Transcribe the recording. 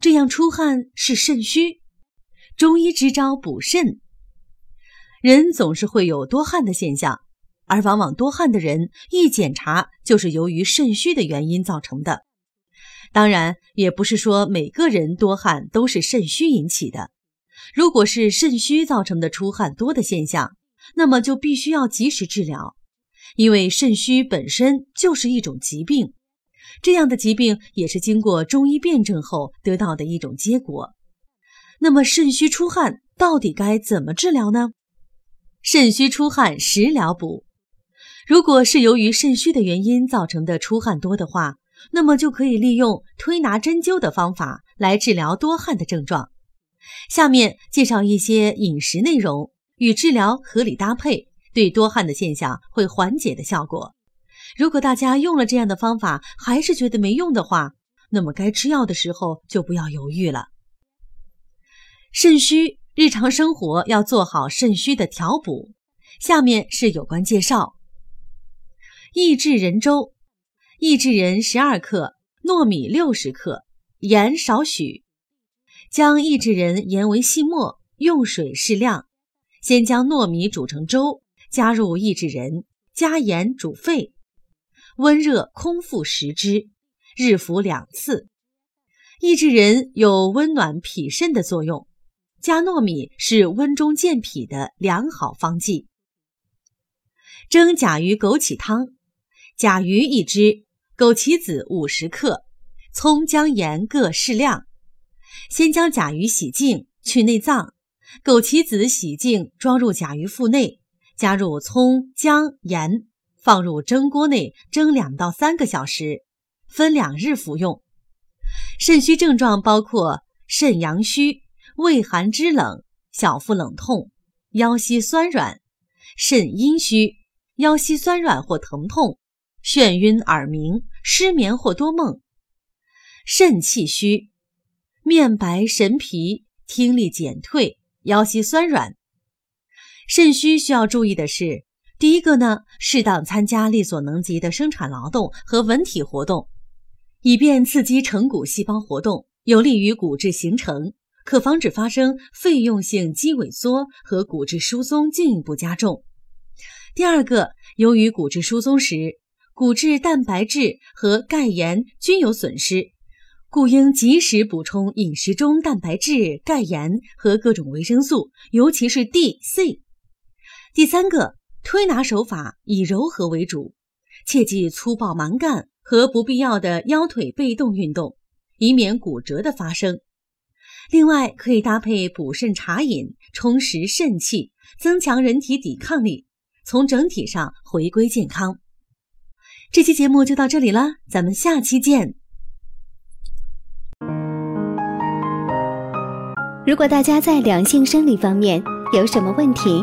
这样出汗是肾虚，中医支招补肾。人总是会有多汗的现象，而往往多汗的人一检查就是由于肾虚的原因造成的。当然，也不是说每个人多汗都是肾虚引起的。如果是肾虚造成的出汗多的现象，那么就必须要及时治疗，因为肾虚本身就是一种疾病。这样的疾病也是经过中医辩证后得到的一种结果。那么肾虚出汗到底该怎么治疗呢？肾虚出汗食疗补。如果是由于肾虚的原因造成的出汗多的话，那么就可以利用推拿针灸的方法来治疗多汗的症状。下面介绍一些饮食内容与治疗合理搭配，对多汗的现象会缓解的效果。如果大家用了这样的方法还是觉得没用的话，那么该吃药的时候就不要犹豫了。肾虚，日常生活要做好肾虚的调补。下面是有关介绍：益智仁粥，益智仁十二克，糯米六十克，盐少许。将益智仁研为细末，用水适量。先将糯米煮成粥，加入益智仁，加盐煮沸。温热空腹食之，日服两次。益智仁有温暖脾肾的作用，加糯米是温中健脾的良好方剂。蒸甲鱼枸杞汤，甲鱼一只，枸杞子五十克，葱姜盐各适量。先将甲鱼洗净，去内脏；枸杞子洗净，装入甲鱼腹内，加入葱姜盐。放入蒸锅内蒸两到三个小时，分两日服用。肾虚症状包括肾阳虚、畏寒肢冷、小腹冷痛、腰膝酸软；肾阴虚，腰膝酸软或疼痛、眩晕耳鸣、失眠或多梦；肾气虚，面白神疲、听力减退、腰膝酸软。肾虚需要注意的是。第一个呢，适当参加力所能及的生产劳动和文体活动，以便刺激成骨细胞活动，有利于骨质形成，可防止发生费用性肌萎缩和骨质疏松进一步加重。第二个，由于骨质疏松时，骨质蛋白质和钙盐均有损失，故应及时补充饮食中蛋白质、钙盐和各种维生素，尤其是 D、C。第三个。推拿手法以柔和为主，切忌粗暴蛮干和不必要的腰腿被动运动，以免骨折的发生。另外，可以搭配补肾茶饮，充实肾气，增强人体抵抗力，从整体上回归健康。这期节目就到这里了，咱们下期见。如果大家在两性生理方面有什么问题，